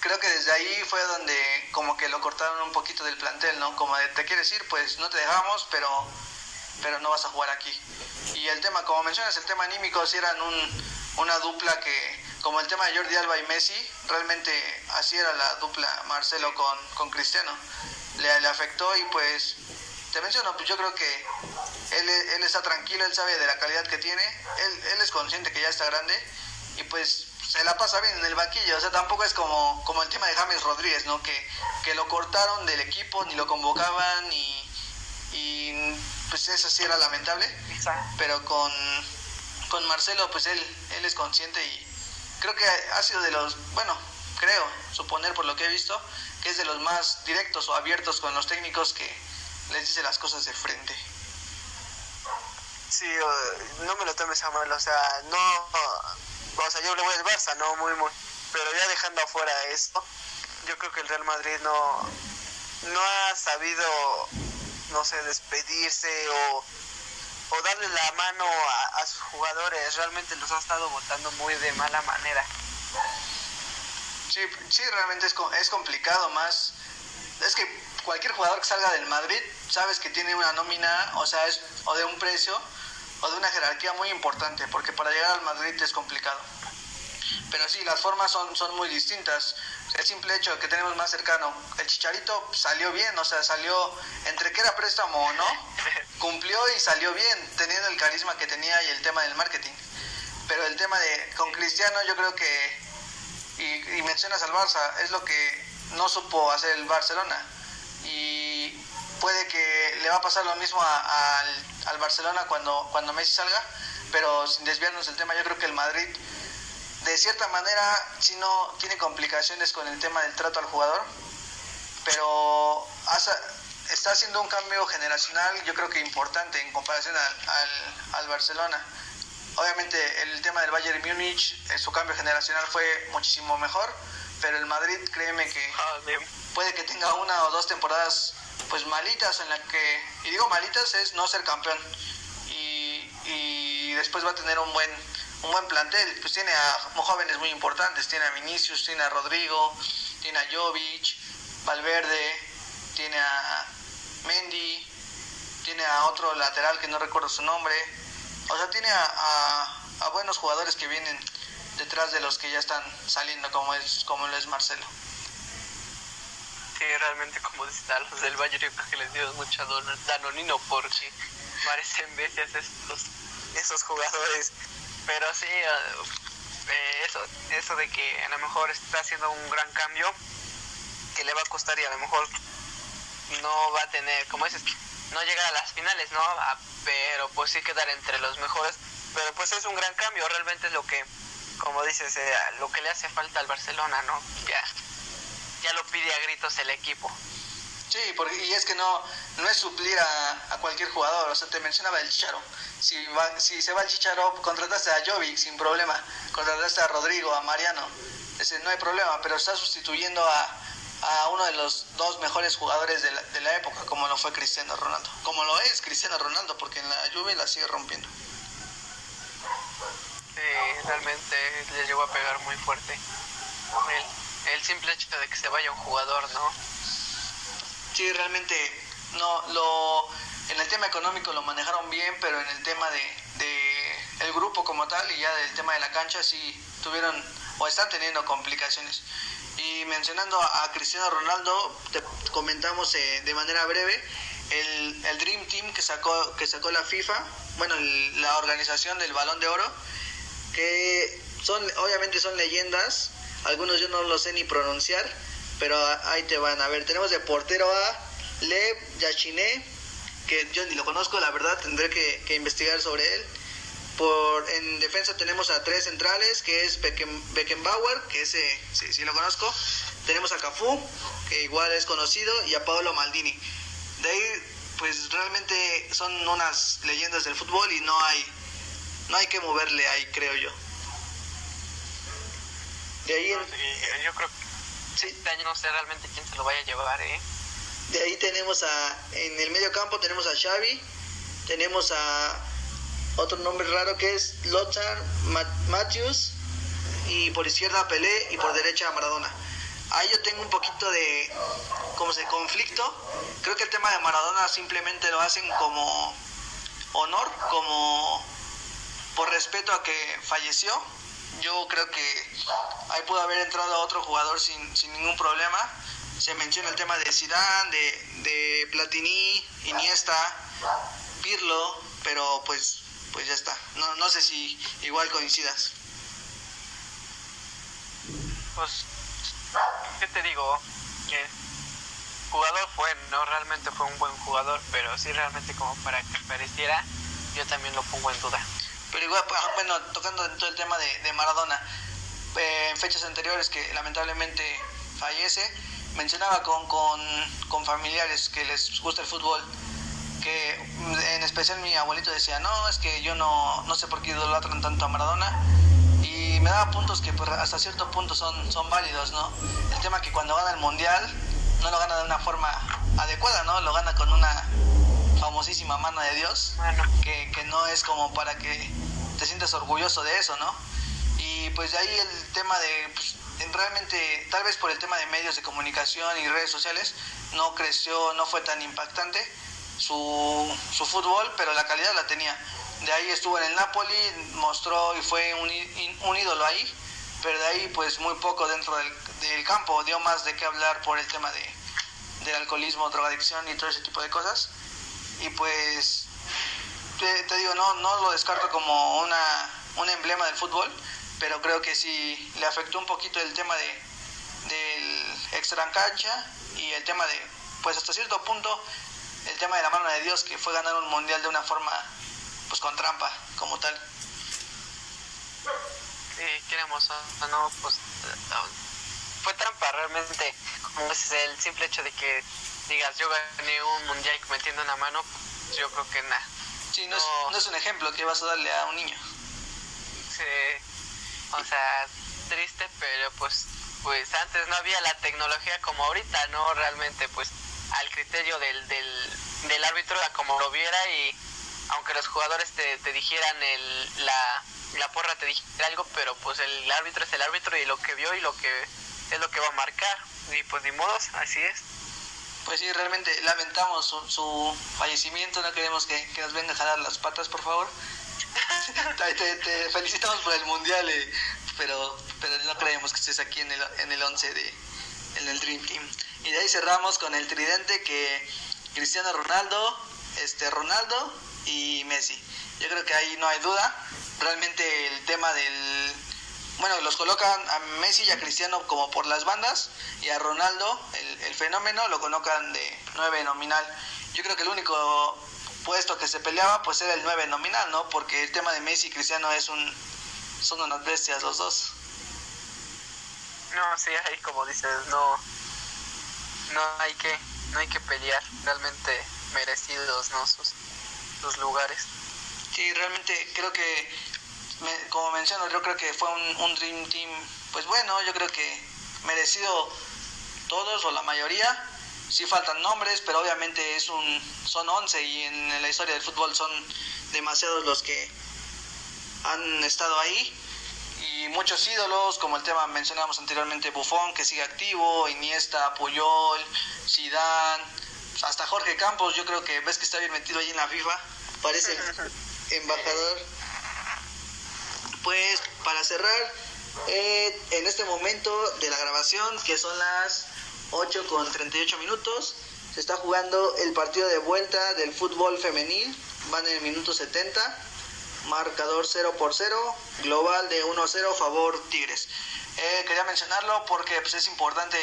creo que desde ahí fue donde como que lo cortaron un poquito del plantel, ¿no? Como de, te quieres ir, pues no te dejamos, pero, pero no vas a jugar aquí. Y el tema, como mencionas, el tema anímico, si eran un, una dupla que, como el tema de Jordi Alba y Messi, realmente así era la dupla Marcelo con, con Cristiano. Le, le afectó y pues te menciono, pues yo creo que él, él, está tranquilo, él sabe de la calidad que tiene, él, él, es consciente que ya está grande y pues se la pasa bien en el banquillo, o sea, tampoco es como, como el tema de James Rodríguez, ¿no? Que, que lo cortaron del equipo, ni lo convocaban y, y pues eso sí era lamentable, pero con, con Marcelo pues él, él es consciente y creo que ha sido de los, bueno, creo, suponer por lo que he visto, que es de los más directos o abiertos con los técnicos que les dice las cosas de frente. Sí, no me lo tomes a mal, o sea, no, o sea, yo le voy al Barça, no muy, muy, pero ya dejando afuera esto, yo creo que el Real Madrid no, no ha sabido, no sé, despedirse o, o darle la mano a, a sus jugadores, realmente los ha estado votando muy de mala manera. Sí, sí, realmente es, es complicado más. Es que cualquier jugador que salga del Madrid, sabes que tiene una nómina, o sea, es o de un precio o de una jerarquía muy importante, porque para llegar al Madrid es complicado. Pero sí, las formas son, son muy distintas. El simple hecho de que tenemos más cercano, el Chicharito salió bien, o sea, salió entre que era préstamo o no, cumplió y salió bien, teniendo el carisma que tenía y el tema del marketing. Pero el tema de con Cristiano, yo creo que, y, y mencionas al Barça, es lo que no supo hacer el Barcelona y puede que le va a pasar lo mismo al, al, Barcelona cuando, cuando Messi salga, pero sin desviarnos del tema, yo creo que el Madrid de cierta manera si no tiene complicaciones con el tema del trato al jugador, pero está haciendo un cambio generacional yo creo que importante en comparación al, al, Barcelona. Obviamente el tema del Bayern Múnich, eh, su cambio generacional fue muchísimo mejor, pero el Madrid créeme que ah, puede que tenga una o dos temporadas pues malitas en la que, y digo malitas es no ser campeón, y, y después va a tener un buen, un buen plantel, pues tiene a jóvenes muy importantes, tiene a Vinicius, tiene a Rodrigo, tiene a Jovic, Valverde, tiene a Mendy, tiene a otro lateral que no recuerdo su nombre, o sea, tiene a, a, a buenos jugadores que vienen detrás de los que ya están saliendo como es como lo es Marcelo realmente como está los del Bayern yo creo que les dio mucha danonino porque parecen bestias estos, esos jugadores. Pero sí, eh, eso, eso de que a lo mejor está haciendo un gran cambio que le va a costar y a lo mejor no va a tener, como dices, no llegar a las finales, ¿no? Ah, pero pues sí quedar entre los mejores. Pero pues es un gran cambio, realmente es lo que, como dices, eh, lo que le hace falta al Barcelona, ¿no? Ya ya lo pide a gritos el equipo. Sí, porque, y es que no, no es suplir a, cualquier jugador, o sea, te mencionaba el Chicharo. Si, si se va el Chicharo, contrataste a Jovic sin problema, contrataste a Rodrigo, a Mariano, ese, no hay problema, pero está sustituyendo a, a uno de los dos mejores jugadores de la, de la, época, como lo fue Cristiano Ronaldo. Como lo es Cristiano Ronaldo, porque en la lluvia la sigue rompiendo. realmente les llegó a pegar muy fuerte. El simple hecho de que se vaya un jugador, ¿no? Sí, realmente no lo en el tema económico lo manejaron bien, pero en el tema de, de el grupo como tal y ya del tema de la cancha sí tuvieron o están teniendo complicaciones. Y mencionando a Cristiano Ronaldo, te comentamos eh, de manera breve el, el, Dream Team que sacó, que sacó la FIFA, bueno, la organización del Balón de Oro, que son, obviamente son leyendas, algunos yo no lo sé ni pronunciar, pero ahí te van a ver. Tenemos de portero a Lev Yachine, que yo ni lo conozco, la verdad, tendré que, investigar sobre él. Por, en defensa tenemos a tres centrales, que es Beckenbauer, que ese sí, sí, lo conozco. Tenemos a Cafú, que igual es conocido, y a Paolo Maldini. De ahí, pues realmente son unas leyendas del fútbol y no hay, no hay que moverle ahí, creo yo. De ahí yo creo que este año no sé realmente quién se lo vaya a llevar, ¿eh? De ahí tenemos a, en el medio campo tenemos a Xavi, tenemos a otro nombre raro que es Lothar Matthews y por izquierda Pelé y por derecha Maradona. Ahí yo tengo un poquito de como se conflicto. Creo que el tema de Maradona simplemente lo hacen como honor, como por respeto a que falleció. Yo creo que ahí pudo haber entrado otro jugador sin, sin ningún problema. Se menciona el tema de Zidane, de, de Platini, Iniesta, Pirlo, pero pues pues ya está. No, no sé si igual coincidas. Pues, ¿qué te digo? Que jugador fue, no realmente fue un buen jugador, pero sí realmente como para que pareciera, yo también lo pongo en duda. Pero igual, ah, bueno, tocando todo el tema de, Maradona, eh, en fechas anteriores que lamentablemente fallece, mencionaba con, con, con familiares que les gusta el fútbol que en especial mi abuelito decía, no, es que yo no, no sé por qué idolatran tanto a Maradona y me daba puntos que pues, hasta cierto punto son, son válidos, ¿no? El tema que cuando gana el mundial no lo gana de una forma adecuada, ¿no? Lo gana con una famosísima mano de Dios, que, que no es como para que te sientas orgulloso de eso, ¿no? Y pues de ahí el tema de, pues, realmente, tal vez por el tema de medios de comunicación y redes sociales, no creció, no fue tan impactante su, su fútbol, pero la calidad la tenía. De ahí estuvo en el Napoli, mostró y fue un, un ídolo ahí, pero de ahí pues muy poco dentro del, del campo, dio más de qué hablar por el tema de, del alcoholismo, drogadicción y todo ese tipo de cosas. Y pues te, digo, no, no lo descarto como una, un emblema del fútbol, pero creo que sí le afectó un poquito el tema de, del extra cancha y el tema de, pues hasta cierto punto, el tema de la mano de Dios, que fue ganar un mundial de una forma, pues con trampa, como tal. Sí, queremos o no, pues fue trampa realmente, como es el simple hecho de que digas yo gané un mundial metiendo una mano, pues yo creo que nada. Sí, no, Es, no es un ejemplo que vas a darle a un niño. Sí, o sea, triste, pero pues pues antes no había la tecnología como ahorita, ¿no? Realmente, pues al criterio del, del, del árbitro a como lo viera y aunque los jugadores te, te dijeran el, la, la porra te dijera algo, pero pues el árbitro es el árbitro y lo que vio y lo que es lo que va a marcar. Y pues ni modos, así es. Pues sí, realmente lamentamos su, su fallecimiento, no queremos que, que, nos venga a jalar las patas, por favor. te, te, felicitamos por el mundial, eh, pero, pero no creemos que estés aquí en el, en el 11 de en el Dream Team. Y de ahí cerramos con el tridente que Cristiano Ronaldo, este Ronaldo y Messi. Yo creo que ahí no hay duda. Realmente el tema del bueno, los colocan a Messi y a Cristiano como por las bandas y a Ronaldo, el, el fenómeno, lo colocan de 9 nominal. Yo creo que el único puesto que se peleaba pues era el 9 nominal, ¿no? Porque el tema de Messi y Cristiano es un son unas bestias los dos. No, sí, ahí como dices, no no hay que no hay que pelear realmente merecidos no sus, sus lugares sí realmente creo que como menciono yo creo que fue un, un dream team pues bueno yo creo que merecido todos o la mayoría. Sí faltan nombres pero obviamente es un son 11 y en la historia del fútbol son demasiados los que han estado ahí. Y muchos ídolos, como el tema mencionamos anteriormente, Buffon, que sigue activo, Iniesta, Puyol, Zidane, hasta Jorge Campos, yo creo que ves que está bien metido ahí en la FIFA, parece embajador. Pues para cerrar, eh, en este momento de la grabación, que son las 8 con 38 minutos, se está jugando el partido de vuelta del fútbol femenil, van en el minuto 70 marcador 0 por 0, global de 1 a 0 favor Tigres. Eh, quería mencionarlo porque pues, es importante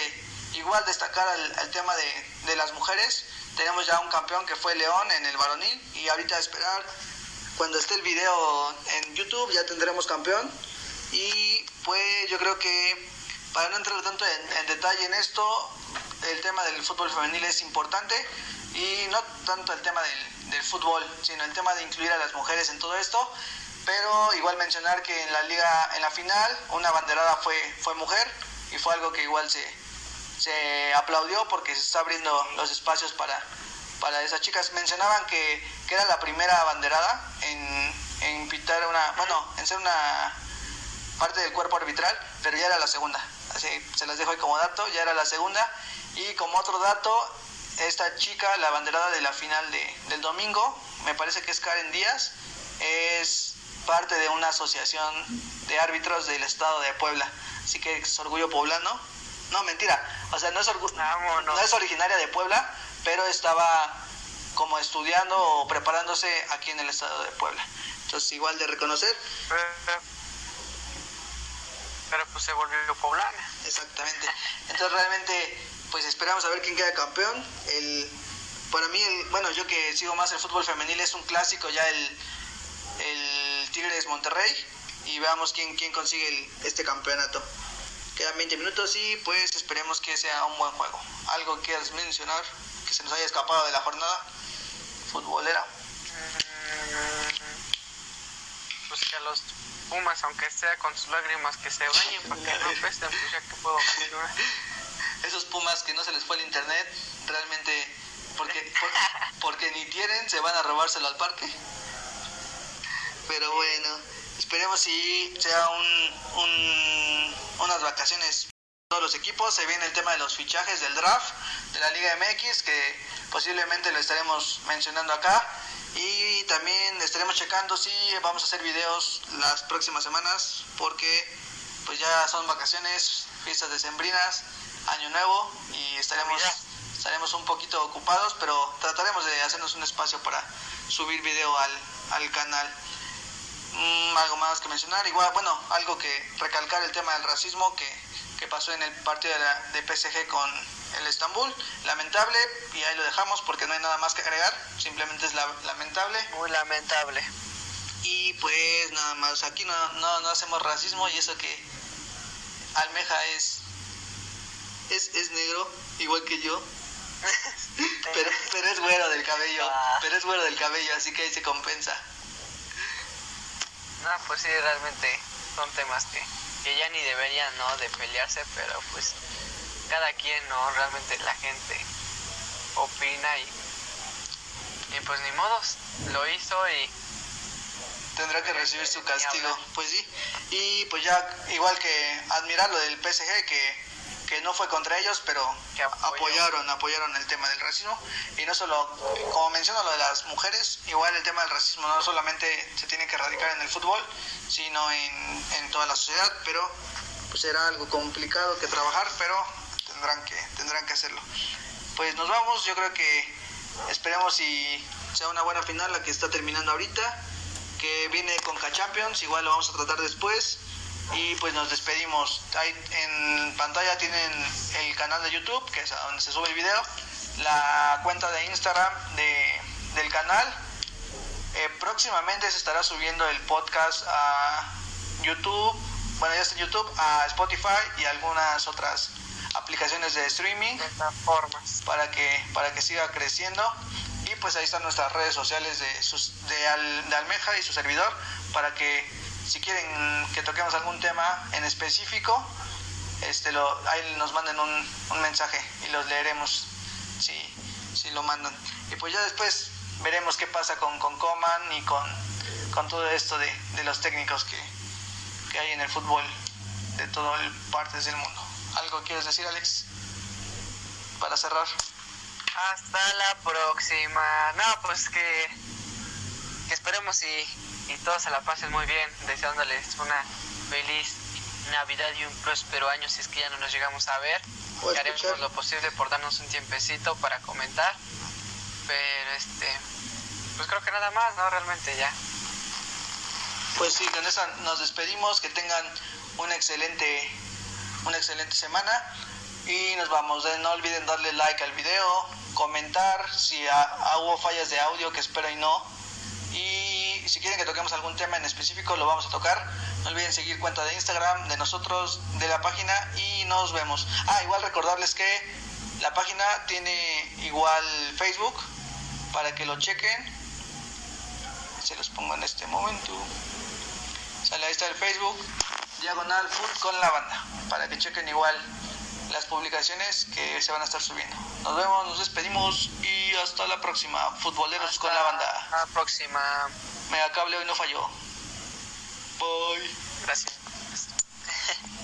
igual destacar el, tema de, de, las mujeres. Tenemos ya un campeón que fue León en el varonil y ahorita esperar cuando esté el video en YouTube ya tendremos campeón. Y pues yo creo que para no entrar tanto en, detalle en esto, el tema del fútbol femenil es importante y no tanto el tema del, del fútbol, sino el tema de incluir a las mujeres en todo esto. Pero igual mencionar que en la liga, en la final, una banderada fue, fue mujer y fue algo que igual se, se aplaudió porque se está abriendo los espacios para, para esas chicas. Mencionaban que, que era la primera banderada en, en pitar una, bueno, en ser una parte del cuerpo arbitral, pero ya era la segunda. Así se las dejo ahí como dato, ya era la segunda. Y como otro dato, esta chica, la banderada de la final de, del domingo, me parece que es Karen Díaz, es parte de una asociación de árbitros del estado de Puebla. Así que es orgullo poblano. No, mentira. O sea, no es, no es originaria de Puebla, pero estaba como estudiando o preparándose aquí en el estado de Puebla. Entonces, igual de reconocer. Pero, pues se volvió poblana. Exactamente. Entonces, realmente pues esperamos a ver quién queda campeón. El, para mí, el, bueno, yo que sigo más el fútbol femenil, es un clásico ya el, el Tigres Monterrey y veamos quién, quién consigue el, este campeonato. Quedan 20 minutos y pues esperemos que sea un buen juego. ¿Algo que quieras mencionar que se nos haya escapado de la jornada futbolera? Pues que a los Pumas, aunque sea con sus lágrimas, que se bañen para que no pesten, pues ya que puedo mencionar esos Pumas que no se les fue el internet, realmente, porque, porque ni quieren, se van a robárselo al parque. Pero bueno, esperemos si sea un, un, unas vacaciones todos los equipos. Se viene el tema de los fichajes del draft de la Liga MX, que posiblemente lo estaremos mencionando acá. Y también estaremos checando si vamos a hacer videos las próximas semanas, porque pues ya son vacaciones, fiestas decembrinas año nuevo y estaremos, estaremos un poquito ocupados, pero trataremos de hacernos un espacio para subir video al, al canal. Mm, algo más que mencionar, igual, bueno, algo que recalcar el tema del racismo que, que pasó en el partido de, la, de PSG con el Estambul, lamentable, y ahí lo dejamos porque no hay nada más que agregar, simplemente es la, lamentable. Muy lamentable. Y pues nada más, aquí no, no, no hacemos racismo y eso que Almeja es es, es negro, igual que yo. pero, pero es güero del cabello. Ah. Pero es güero del cabello, así que ahí se compensa. No, pues sí, realmente son temas que, que ya ni deberían, ¿no? De pelearse, pero pues cada quien, ¿no? Realmente la gente opina y, y pues ni modos, lo hizo y tendrá que recibir su castigo. Pues sí. Y pues ya, igual que admirar lo del PSG, que que no fue contra ellos, pero apoyaron, apoyaron el tema del racismo. Y no solo, como menciono lo de las mujeres, igual el tema del racismo no solamente se tiene que erradicar en el fútbol, sino en, en toda la sociedad, pero pues será algo complicado que trabajar, pero tendrán que, tendrán que hacerlo. Pues nos vamos, yo creo que esperemos si sea una buena final la que está terminando ahorita, que viene con K-Champions, igual lo vamos a tratar después y pues nos despedimos. Ahí en pantalla tienen el canal de YouTube, que es donde se sube el video, la cuenta de Instagram de, del canal. Eh, próximamente se estará subiendo el podcast a YouTube, bueno ya está en YouTube, a Spotify y algunas otras aplicaciones de streaming formas para que para que siga creciendo y pues ahí están nuestras redes sociales de, sus, de, de Almeja y su servidor para que si quieren que toquemos algún tema en específico, este lo, ahí nos manden un, un mensaje y los leeremos si, si, lo mandan. Y pues ya después veremos qué pasa con, con Coman y con, con todo esto de, de los técnicos que, que hay en el fútbol de todas partes del mundo. ¿Algo quieres decir, Alex? Para cerrar. Hasta la próxima. No, pues que, que esperemos y, y todos se la pasen muy bien, deseándoles una feliz Navidad y un próspero año si es que ya no nos llegamos a ver. Haremos escuchar. lo posible por darnos un tiempecito para comentar. Pero este, pues creo que nada más, ¿no? Realmente ya. Pues sí, con esa nos despedimos, que tengan una excelente, una excelente semana y nos vamos. No olviden darle like al video, comentar si ha- hubo fallas de audio, que espero y no. Y si quieren que toquemos algún tema en específico, lo vamos a tocar. No olviden seguir cuenta de Instagram de nosotros, de la página y nos vemos. Ah, igual recordarles que la página tiene igual Facebook para que lo chequen. Se los pongo en este momento. Sale ahí está el Facebook, Diagonal Food con la banda, para que chequen igual las publicaciones que se van a estar subiendo. Nos vemos, nos despedimos y hasta la próxima. Futboleros con la banda. La próxima. Megacable hoy no falló. Bye. Gracias.